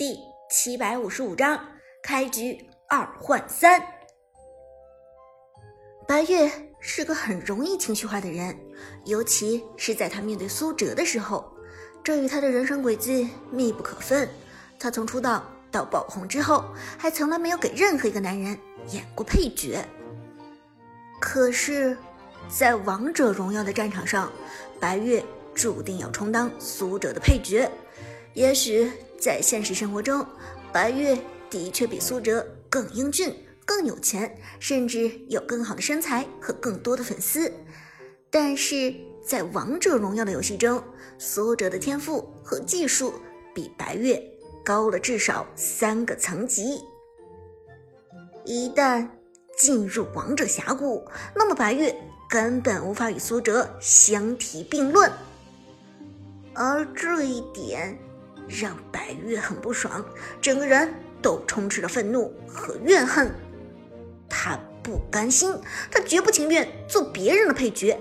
第七百五十五章开局二换三。白月是个很容易情绪化的人，尤其是在他面对苏哲的时候，这与他的人生轨迹密不可分。他从出道到爆红之后，还从来没有给任何一个男人演过配角。可是，在王者荣耀的战场上，白月注定要充当苏哲的配角。也许。在现实生活中，白月的确比苏哲更英俊、更有钱，甚至有更好的身材和更多的粉丝。但是在王者荣耀的游戏中，苏哲的天赋和技术比白月高了至少三个层级。一旦进入王者峡谷，那么白月根本无法与苏哲相提并论。而这一点。让白月很不爽，整个人都充斥着愤怒和怨恨。他不甘心，他绝不情愿做别人的配角，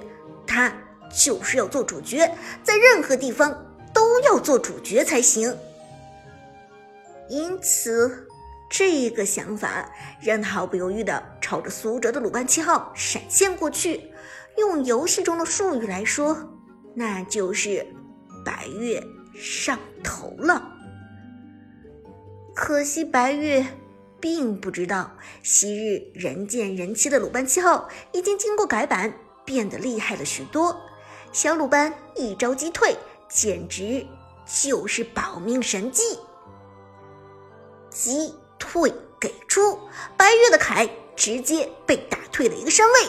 他就是要做主角，在任何地方都要做主角才行。因此，这个想法让他毫不犹豫地朝着苏哲的鲁班七号闪现过去。用游戏中的术语来说，那就是白月。上头了，可惜白月并不知道，昔日人见人欺的鲁班七号已经经过改版，变得厉害了许多。小鲁班一招击退，简直就是保命神技。击退给出，白月的铠直接被打退了一个身位。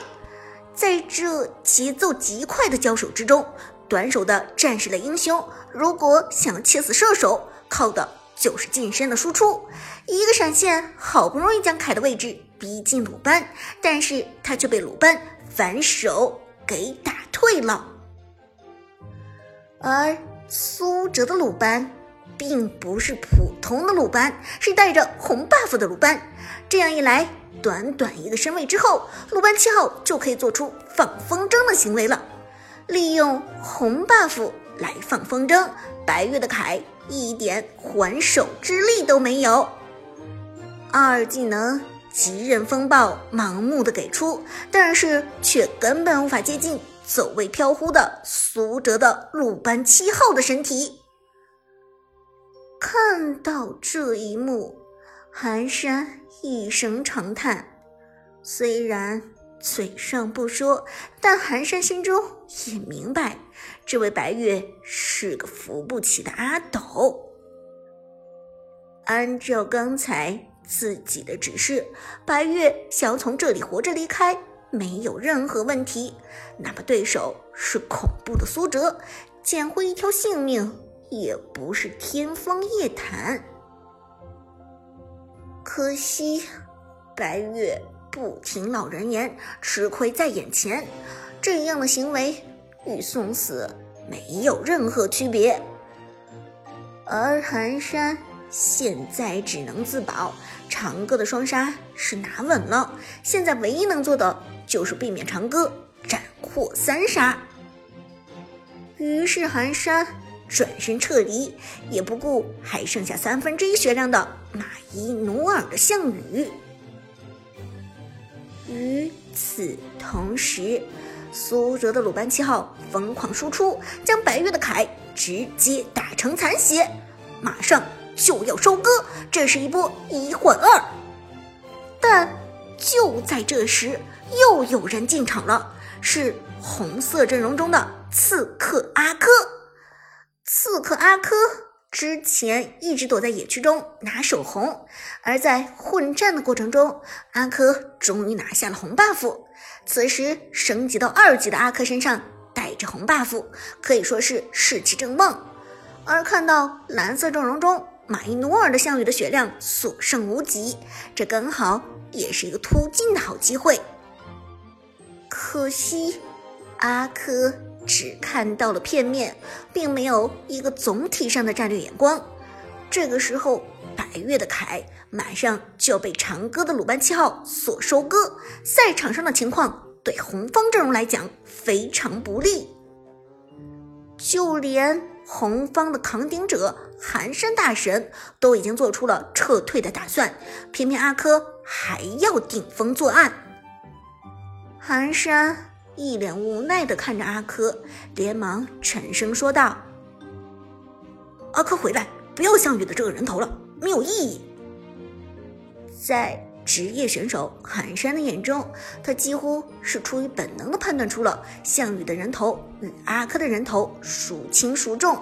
在这节奏极快的交手之中。短手的战士类英雄，如果想切死射手，靠的就是近身的输出。一个闪现，好不容易将凯的位置逼近鲁班，但是他却被鲁班反手给打退了。而苏哲的鲁班，并不是普通的鲁班，是带着红 buff 的鲁班。这样一来，短短一个身位之后，鲁班七号就可以做出放风筝的行为了。利用红 buff 来放风筝，白月的铠一点还手之力都没有。二技能极刃风暴盲目的给出，但是却根本无法接近走位飘忽的苏哲的鲁班七号的身体。看到这一幕，寒山一声长叹，虽然。嘴上不说，但寒山心中也明白，这位白月是个扶不起的阿斗。按照刚才自己的指示，白月想要从这里活着离开，没有任何问题。哪怕对手是恐怖的苏哲，捡回一条性命也不是天方夜谭。可惜，白月。不听老人言，吃亏在眼前。这样的行为与送死没有任何区别。而寒山现在只能自保，长歌的双杀是拿稳了，现在唯一能做的就是避免长歌斩获三杀。于是寒山转身撤离，也不顾还剩下三分之一血量的马伊努尔的项羽。与此同时，苏哲的鲁班七号疯狂输出，将白月的铠直接打成残血，马上就要收割。这是一波一换二，但就在这时，又有人进场了，是红色阵容中的刺客阿珂。刺客阿珂。之前一直躲在野区中拿手红，而在混战的过程中，阿珂终于拿下了红 buff。此时升级到二级的阿珂身上带着红 buff，可以说是士气正旺。而看到蓝色阵容中马伊努尔的项羽的血量所剩无几，这刚好也是一个突进的好机会。可惜阿珂。只看到了片面，并没有一个总体上的战略眼光。这个时候，白月的凯马上就要被长歌的鲁班七号所收割，赛场上的情况对红方阵容来讲非常不利。就连红方的扛鼎者寒山大神都已经做出了撤退的打算，偏偏阿珂还要顶风作案。寒山一脸无奈地看着阿珂，连忙沉声说道：“阿珂，回来，不要项羽的这个人头了，没有意义。”在职业选手寒山的眼中，他几乎是出于本能的判断出了项羽的人头与阿珂的人头孰轻孰重。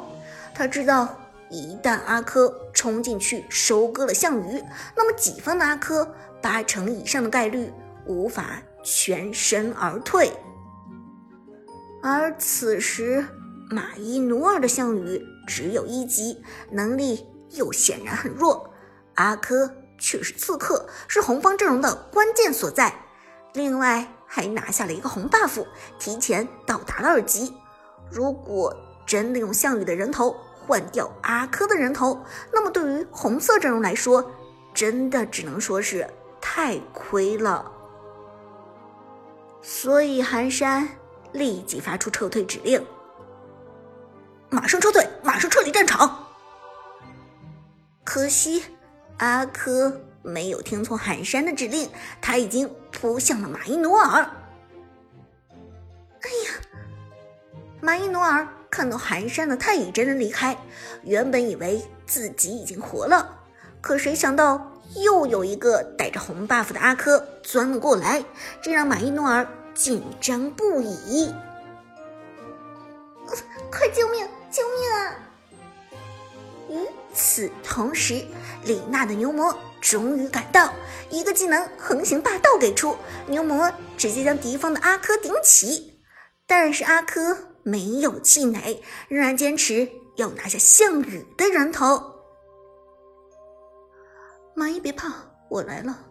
他知道，一旦阿珂冲进去收割了项羽，那么己方的阿珂八成以上的概率无法全身而退。而此时，马伊努尔的项羽只有一级，能力又显然很弱。阿珂。却是刺客，是红方阵容的关键所在。另外还拿下了一个红 buff，提前到达了二级。如果真的用项羽的人头换掉阿珂的人头，那么对于红色阵容来说，真的只能说是太亏了。所以寒山立即发出撤退指令，马上撤退，马上撤离战场。可惜。阿珂没有听从寒山的指令，他已经扑向了马伊努尔。哎呀！马伊努尔看到寒山的太乙真人离开，原本以为自己已经活了，可谁想到又有一个带着红 buff 的阿珂钻了过来，这让马伊努尔紧张不已。快救命！救命啊！与此同时，李娜的牛魔终于赶到，一个技能横行霸道给出，牛魔直接将敌方的阿珂顶起。但是阿珂没有气馁，仍然坚持要拿下项羽的人头。马伊别怕，我来了。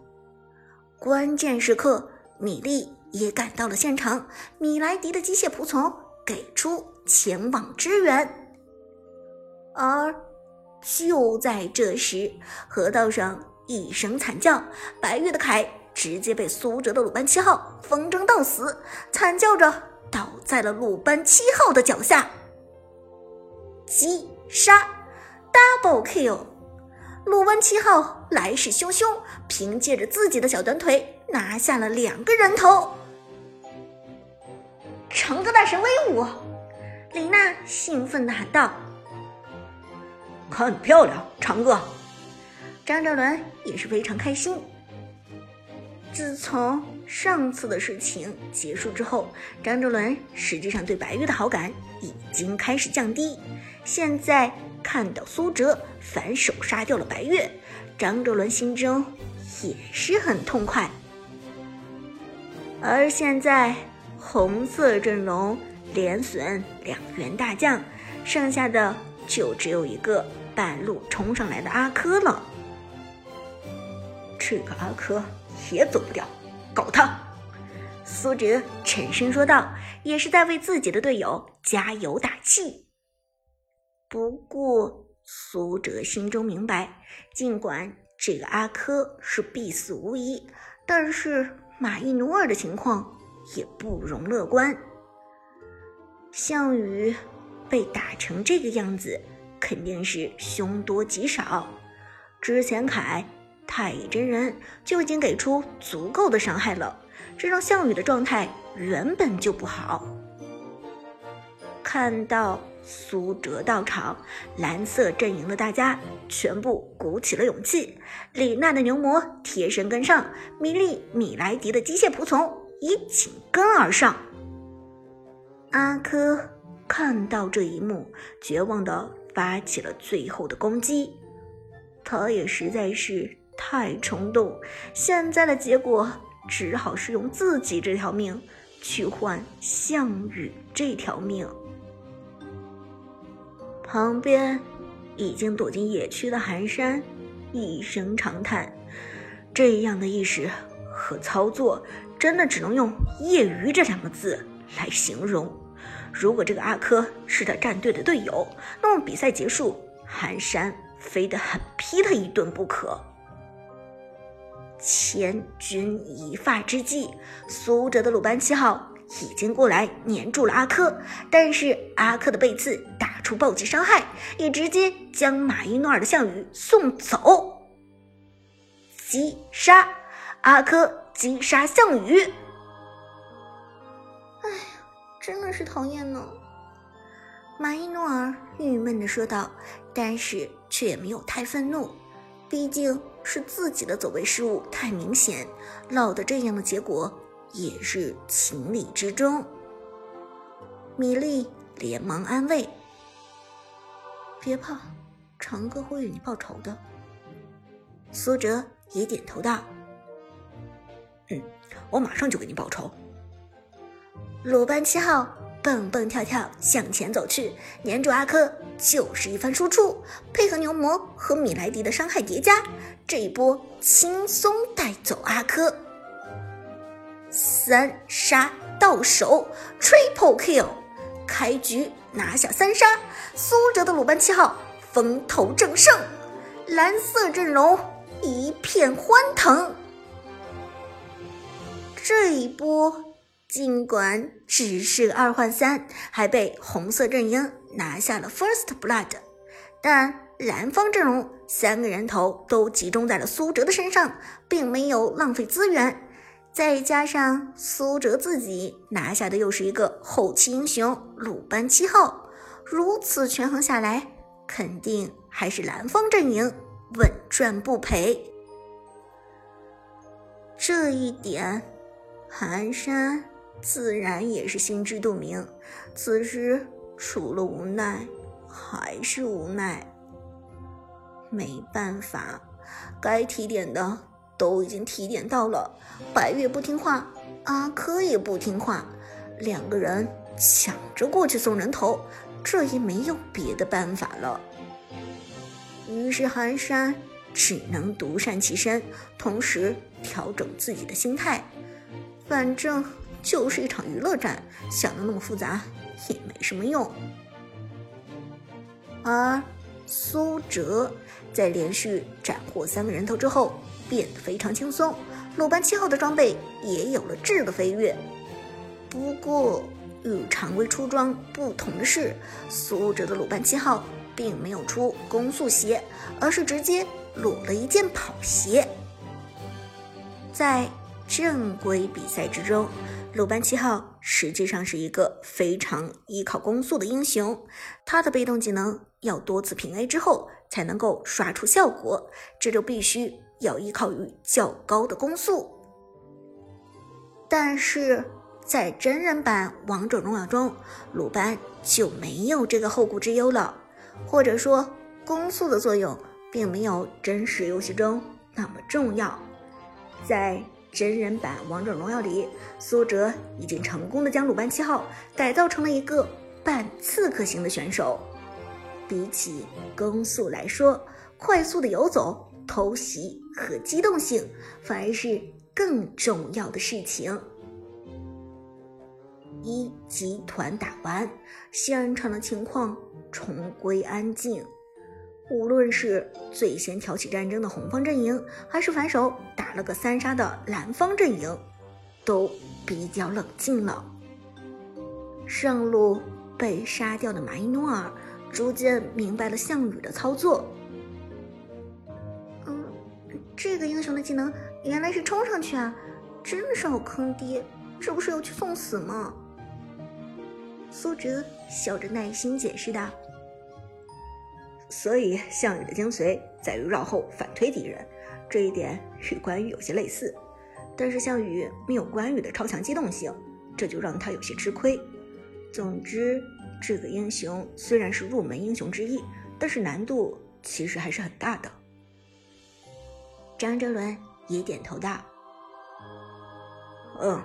关键时刻，米莉也赶到了现场，米莱迪的机械仆从给出前往支援，而。就在这时，河道上一声惨叫，白月的铠直接被苏哲的鲁班七号风筝到死，惨叫着倒在了鲁班七号的脚下。击杀，double kill！鲁班七号来势汹汹，凭借着自己的小短腿拿下了两个人头。长歌大神威武！李娜兴奋地喊道。很漂亮，长哥。张哲伦也是非常开心。自从上次的事情结束之后，张哲伦实际上对白月的好感已经开始降低。现在看到苏哲反手杀掉了白月，张哲伦心中也是很痛快。而现在红色阵容连损两员大将，剩下的。就只有一个半路冲上来的阿珂了，这个阿珂也走不掉，搞他！苏哲沉声说道，也是在为自己的队友加油打气。不过，苏哲心中明白，尽管这个阿珂是必死无疑，但是马伊努尔的情况也不容乐观。项羽。被打成这个样子，肯定是凶多吉少。之前凯太乙真人就已经给出足够的伤害了，这让项羽的状态原本就不好。看到苏哲到场，蓝色阵营的大家全部鼓起了勇气。李娜的牛魔贴身跟上，米莉、米莱迪的机械仆从也紧跟而上。阿珂。看到这一幕，绝望的发起了最后的攻击。他也实在是太冲动，现在的结果只好是用自己这条命去换项羽这条命。旁边已经躲进野区的寒山一声长叹，这样的意识和操作，真的只能用业余这两个字来形容。如果这个阿珂是他战队的队友，那么比赛结束，寒山非得狠劈他一顿不可。千钧一发之际，苏哲的鲁班七号已经过来黏住了阿珂，但是阿珂的背刺打出暴击伤害，也直接将马伊诺尔的项羽送走。击杀阿珂，击杀项羽。哎呀，真的是讨厌呢！马伊诺尔郁闷地说道，但是却也没有太愤怒，毕竟是自己的走位失误太明显，落得这样的结果也是情理之中。米莉连忙安慰：“别怕，长哥会为你报仇的。”苏哲也点头道：“嗯，我马上就给你报仇。”鲁班七号。蹦蹦跳跳向前走去，黏住阿珂就是一番输出，配合牛魔和米莱迪的伤害叠加，这一波轻松带走阿珂。三杀到手，Triple Kill，开局拿下三杀，苏哲的鲁班七号风头正盛，蓝色阵容一片欢腾。这一波。尽管只是二换三，还被红色阵营拿下了 First Blood，但蓝方阵容三个人头都集中在了苏哲的身上，并没有浪费资源。再加上苏哲自己拿下的又是一个后期英雄鲁班七号，如此权衡下来，肯定还是蓝方阵营稳赚不赔。这一点，寒山。自然也是心知肚明，此时除了无奈还是无奈。没办法，该提点的都已经提点到了。白月不听话，阿珂也不听话，两个人抢着过去送人头，这也没有别的办法了。于是寒山只能独善其身，同时调整自己的心态，反正。就是一场娱乐战，想的那么复杂也没什么用。而苏哲在连续斩获三个人头之后，变得非常轻松。鲁班七号的装备也有了质的飞跃。不过与常规出装不同的是，苏哲的鲁班七号并没有出攻速鞋，而是直接裸了一件跑鞋。在正规比赛之中。鲁班七号实际上是一个非常依靠攻速的英雄，他的被动技能要多次平 A 之后才能够刷出效果，这就必须要依靠于较高的攻速。但是在真人版王者荣耀中，鲁班就没有这个后顾之忧了，或者说攻速的作用并没有真实游戏中那么重要，在。真人版王者荣耀里，苏哲已经成功的将鲁班七号改造成了一个半刺客型的选手。比起攻速来说，快速的游走、偷袭和机动性反而是更重要的事情。一集团打完，现场的情况重归安静。无论是最先挑起战争的红方阵营，还是反手打了个三杀的蓝方阵营，都比较冷静了。上路被杀掉的马伊诺尔逐渐明白了项羽的操作。嗯，这个英雄的技能原来是冲上去啊，真的是好坑爹！这不是要去送死吗？苏哲笑着耐心解释道。所以项羽的精髓在于绕后反推敌人，这一点与关羽有些类似。但是项羽没有关羽的超强机动性，这就让他有些吃亏。总之，这个英雄虽然是入门英雄之一，但是难度其实还是很大的。张哲伦也点头道：“嗯，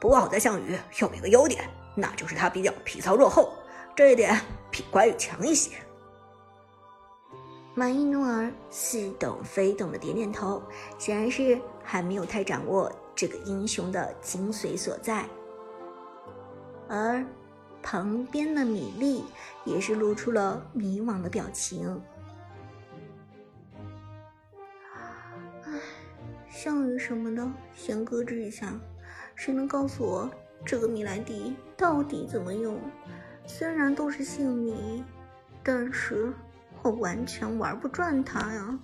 不过好在项羽有一个优点，那就是他比较皮糙肉厚，这一点比关羽强一些。”马伊努尔似懂非懂的点点头，显然是还没有太掌握这个英雄的精髓所在。而旁边的米粒也是露出了迷惘的表情。唉，项羽什么的先搁置一下，谁能告诉我这个米莱迪到底怎么用？虽然都是姓米，但是我完全玩不转他呀。